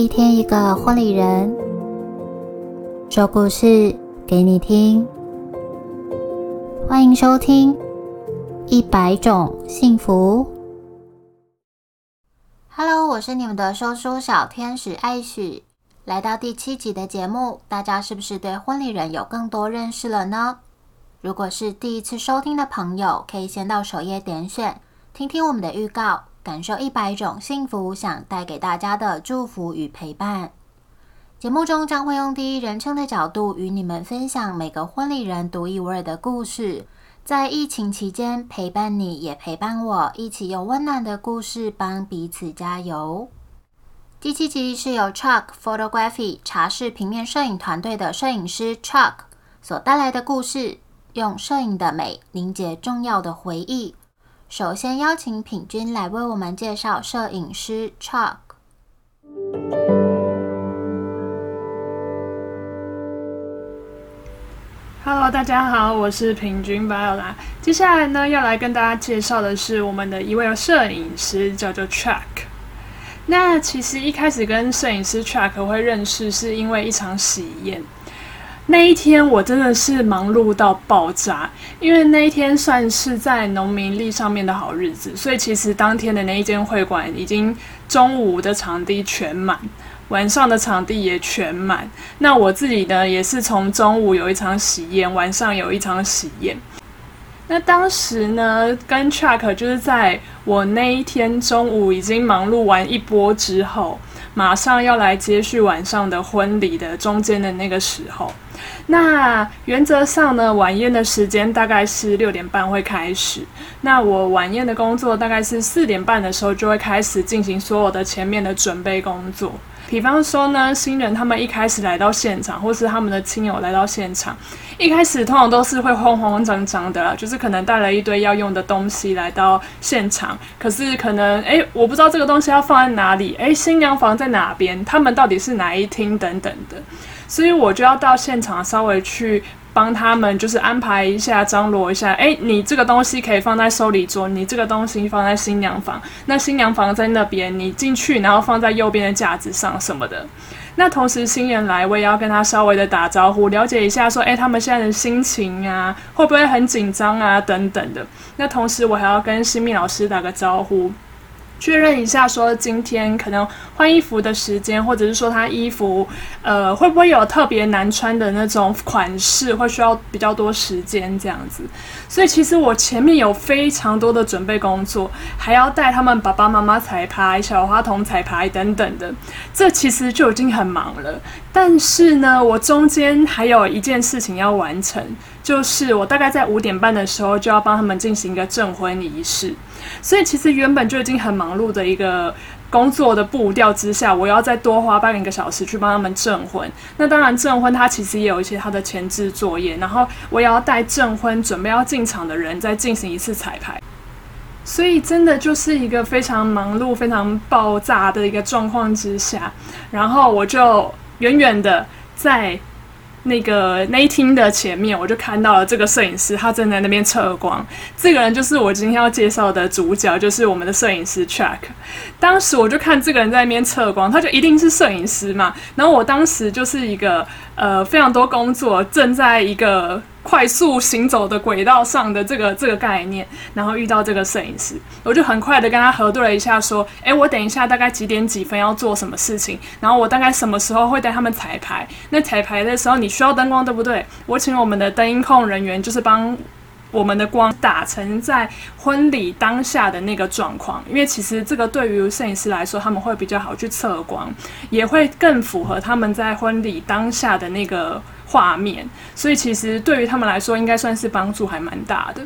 一天一个婚礼人，说故事给你听。欢迎收听《一百种幸福》。Hello，我是你们的说书小天使艾许。来到第七集的节目，大家是不是对婚礼人有更多认识了呢？如果是第一次收听的朋友，可以先到首页点选，听听我们的预告。感受一百种幸福，想带给大家的祝福与陪伴。节目中将会用第一人称的角度与你们分享每个婚礼人独一无二的故事，在疫情期间陪伴你，也陪伴我，一起用温暖的故事帮彼此加油。第七集是由 Chuck Photography 茶室平面摄影团队的摄影师 Chuck 所带来的故事，用摄影的美凝结重要的回忆。首先邀请品君来为我们介绍摄影师 Chuck。Hello，大家好，我是品君 Viola。接下来呢，要来跟大家介绍的是我们的一位摄影师，叫做 Chuck。那其实一开始跟摄影师 Chuck 会认识，是因为一场喜宴。那一天我真的是忙碌到爆炸，因为那一天算是在农民历上面的好日子，所以其实当天的那一间会馆已经中午的场地全满，晚上的场地也全满。那我自己呢，也是从中午有一场喜宴，晚上有一场喜宴。那当时呢，跟 Chuck 就是在我那一天中午已经忙碌完一波之后，马上要来接续晚上的婚礼的中间的那个时候。那原则上呢，晚宴的时间大概是六点半会开始。那我晚宴的工作大概是四点半的时候就会开始进行所有的前面的准备工作。比方说呢，新人他们一开始来到现场，或是他们的亲友来到现场，一开始通常都是会慌慌张张的啦，就是可能带了一堆要用的东西来到现场，可是可能诶，我不知道这个东西要放在哪里，诶，新娘房在哪边，他们到底是哪一厅等等的。所以我就要到现场稍微去帮他们，就是安排一下、张罗一下。哎，你这个东西可以放在收礼桌，你这个东西放在新娘房。那新娘房在那边，你进去，然后放在右边的架子上什么的。那同时新人来，我也要跟他稍微的打招呼，了解一下，说，哎，他们现在的心情啊，会不会很紧张啊，等等的。那同时我还要跟新密老师打个招呼。确认一下，说今天可能换衣服的时间，或者是说他衣服，呃，会不会有特别难穿的那种款式，会需要比较多时间这样子。所以其实我前面有非常多的准备工作，还要带他们爸爸妈妈彩排、小花童彩排等等的，这其实就已经很忙了。但是呢，我中间还有一件事情要完成，就是我大概在五点半的时候就要帮他们进行一个证婚仪式。所以其实原本就已经很忙碌的一个工作的步调之下，我要再多花半个小时去帮他们证婚。那当然证婚它其实也有一些它的前置作业，然后我也要带证婚准备要进场的人再进行一次彩排。所以真的就是一个非常忙碌、非常爆炸的一个状况之下，然后我就远远的在。那个那一厅的前面，我就看到了这个摄影师，他正在那边测光。这个人就是我今天要介绍的主角，就是我们的摄影师 Chuck。当时我就看这个人在那边测光，他就一定是摄影师嘛。然后我当时就是一个呃非常多工作，正在一个。快速行走的轨道上的这个这个概念，然后遇到这个摄影师，我就很快的跟他核对了一下，说：“诶，我等一下大概几点几分要做什么事情？然后我大概什么时候会带他们彩排？那彩排的时候你需要灯光对不对？我请我们的灯控人员就是帮我们的光打成在婚礼当下的那个状况，因为其实这个对于摄影师来说，他们会比较好去测光，也会更符合他们在婚礼当下的那个。”画面，所以其实对于他们来说，应该算是帮助还蛮大的。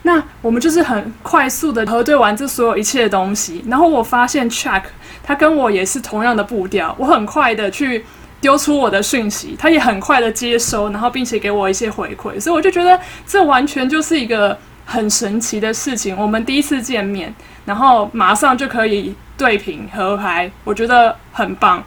那我们就是很快速的核对完这所有一切的东西，然后我发现 Chuck 他跟我也是同样的步调，我很快的去丢出我的讯息，他也很快的接收，然后并且给我一些回馈，所以我就觉得这完全就是一个很神奇的事情。我们第一次见面，然后马上就可以对屏合拍，我觉得很棒。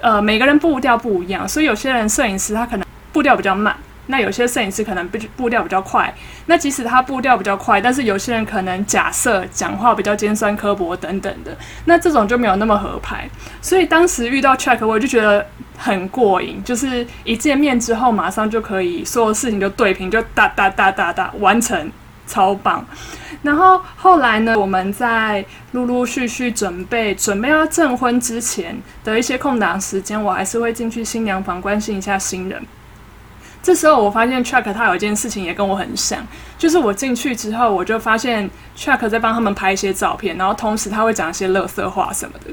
呃，每个人步调不一样，所以有些人摄影师他可能。步调比较慢，那有些摄影师可能步步调比较快，那即使他步调比较快，但是有些人可能假设讲话比较尖酸刻薄等等的，那这种就没有那么合拍。所以当时遇到 Check，我就觉得很过瘾，就是一见面之后马上就可以所有事情就对平，就哒哒哒哒哒完成，超棒。然后后来呢，我们在陆陆续续准备准备要证婚之前的一些空档时间，我还是会进去新娘房关心一下新人。这时候我发现 Chuck 他有一件事情也跟我很像，就是我进去之后，我就发现 Chuck 在帮他们拍一些照片，然后同时他会讲一些乐色话什么的。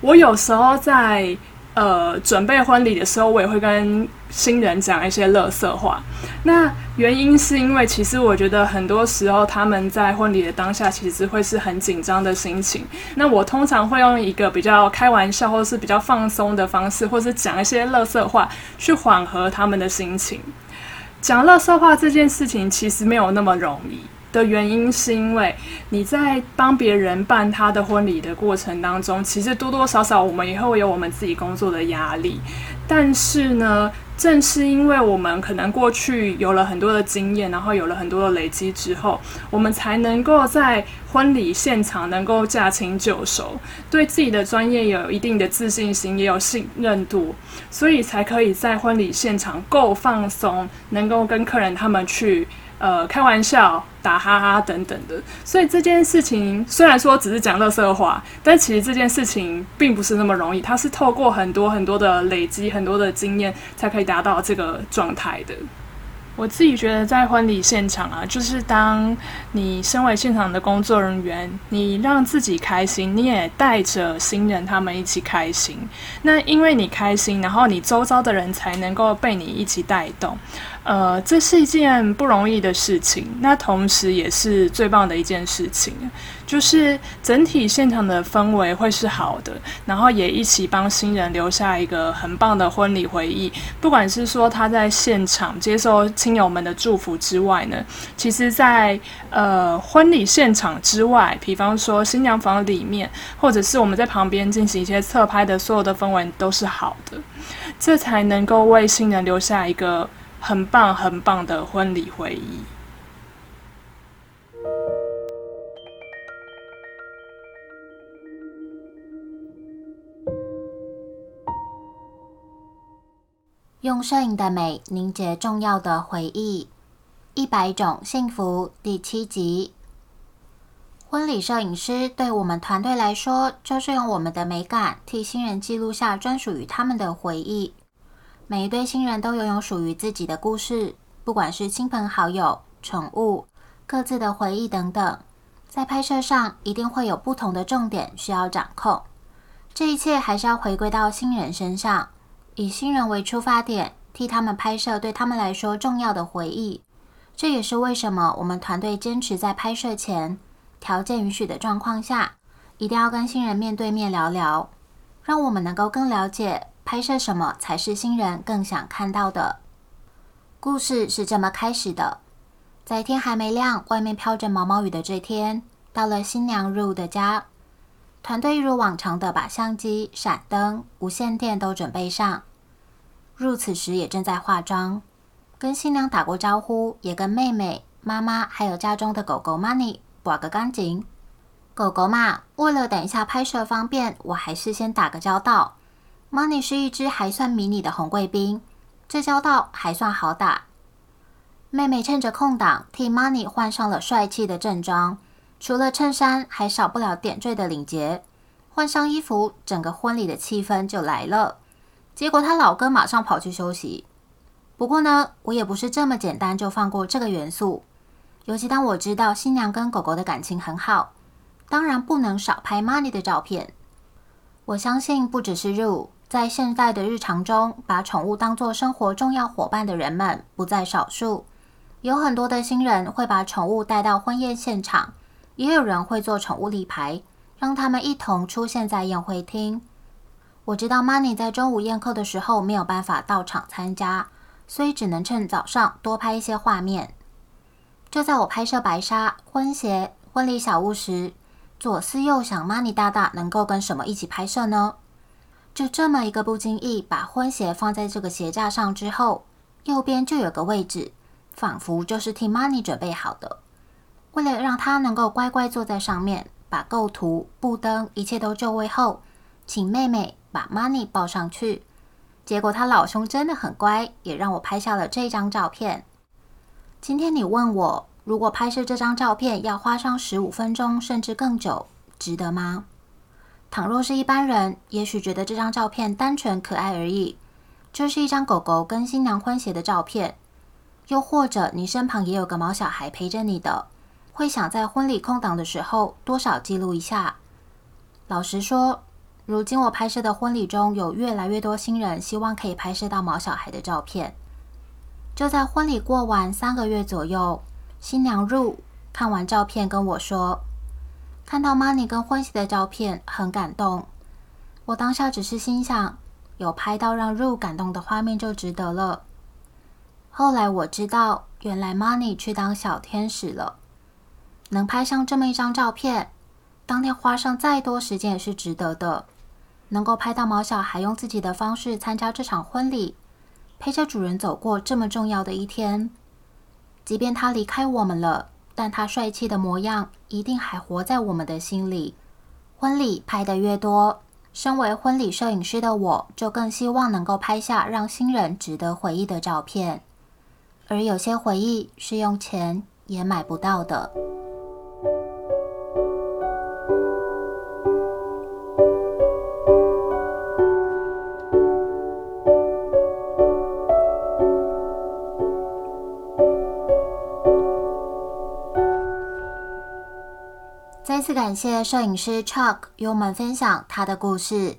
我有时候在。呃，准备婚礼的时候，我也会跟新人讲一些乐色话。那原因是因为，其实我觉得很多时候他们在婚礼的当下，其实会是很紧张的心情。那我通常会用一个比较开玩笑，或是比较放松的方式，或是讲一些乐色话，去缓和他们的心情。讲乐色话这件事情，其实没有那么容易。的原因是因为你在帮别人办他的婚礼的过程当中，其实多多少少我们也会有我们自己工作的压力。但是呢，正是因为我们可能过去有了很多的经验，然后有了很多的累积之后，我们才能够在婚礼现场能够驾轻就熟，对自己的专业有一定的自信心，也有信任度，所以才可以在婚礼现场够放松，能够跟客人他们去。呃，开玩笑、打哈哈等等的，所以这件事情虽然说只是讲乐色话，但其实这件事情并不是那么容易，它是透过很多很多的累积、很多的经验，才可以达到这个状态的。我自己觉得，在婚礼现场啊，就是当你身为现场的工作人员，你让自己开心，你也带着新人他们一起开心。那因为你开心，然后你周遭的人才能够被你一起带动。呃，这是一件不容易的事情，那同时也是最棒的一件事情，就是整体现场的氛围会是好的，然后也一起帮新人留下一个很棒的婚礼回忆。不管是说他在现场接受亲友们的祝福之外呢，其实在呃婚礼现场之外，比方说新娘房里面，或者是我们在旁边进行一些侧拍的所有的氛围都是好的，这才能够为新人留下一个。很棒很棒的婚礼回忆。用摄影的美凝结重要的回忆，一百种幸福第七集。婚礼摄影师对我们团队来说，就是用我们的美感替新人记录下专属于他们的回忆。每一对新人都拥有属于自己的故事，不管是亲朋好友、宠物、各自的回忆等等，在拍摄上一定会有不同的重点需要掌控。这一切还是要回归到新人身上，以新人为出发点，替他们拍摄对他们来说重要的回忆。这也是为什么我们团队坚持在拍摄前，条件允许的状况下，一定要跟新人面对面聊聊，让我们能够更了解。拍摄什么才是新人更想看到的？故事是这么开始的：在天还没亮，外面飘着毛毛雨的这天，到了新娘入的家，团队一如往常的把相机、闪灯、无线电都准备上。入此时也正在化妆，跟新娘打过招呼，也跟妹妹、妈妈还有家中的狗狗 Money 挂个干净。狗狗嘛，为了等一下拍摄方便，我还是先打个交道。Money 是一只还算迷你的红贵宾，这交道还算好打。妹妹趁着空档替 Money 换上了帅气的正装，除了衬衫，还少不了点缀的领结。换上衣服，整个婚礼的气氛就来了。结果他老哥马上跑去休息。不过呢，我也不是这么简单就放过这个元素。尤其当我知道新娘跟狗狗的感情很好，当然不能少拍 Money 的照片。我相信不只是 Ru。在现代的日常中，把宠物当作生活重要伙伴的人们不在少数。有很多的新人会把宠物带到婚宴现场，也有人会做宠物礼牌，让他们一同出现在宴会厅。我知道 Money 在中午宴客的时候没有办法到场参加，所以只能趁早上多拍一些画面。就在我拍摄白纱、婚鞋、婚礼小物时，左思右想，Money 大大能够跟什么一起拍摄呢？就这么一个不经意把婚鞋放在这个鞋架上之后，右边就有个位置，仿佛就是替 Money 准备好的。为了让他能够乖乖坐在上面，把构图、布灯一切都就位后，请妹妹把 Money 抱上去。结果他老兄真的很乖，也让我拍下了这张照片。今天你问我，如果拍摄这张照片要花上十五分钟甚至更久，值得吗？倘若是一般人，也许觉得这张照片单纯可爱而已，就是一张狗狗跟新娘婚鞋的照片。又或者你身旁也有个毛小孩陪着你的，会想在婚礼空档的时候多少记录一下。老实说。如今我拍摄的婚礼中有越来越多新人希望可以拍摄到毛小孩的照片。就在婚礼过完三个月左右，新娘入看完照片跟我说，看到 Money 跟婚喜的照片很感动。我当下只是心想，有拍到让入感动的画面就值得了。后来我知道，原来 Money 去当小天使了，能拍上这么一张照片，当天花上再多时间也是值得的。能够拍到毛小孩用自己的方式参加这场婚礼，陪着主人走过这么重要的一天。即便他离开我们了，但他帅气的模样一定还活在我们的心里。婚礼拍得越多，身为婚礼摄影师的我就更希望能够拍下让新人值得回忆的照片。而有些回忆是用钱也买不到的。再次感谢摄影师 Chuck 与我们分享他的故事。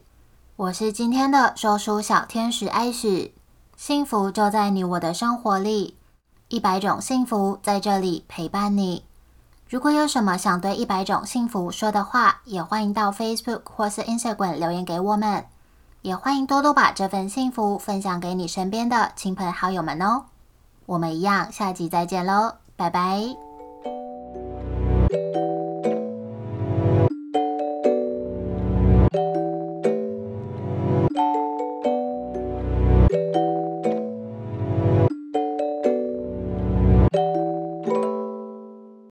我是今天的说书小天使艾许，幸福就在你我的生活里，一百种幸福在这里陪伴你。如果有什么想对一百种幸福说的话，也欢迎到 Facebook 或是 Instagram 留言给我们。也欢迎多多把这份幸福分享给你身边的亲朋好友们哦。我们一样，下集再见喽，拜拜。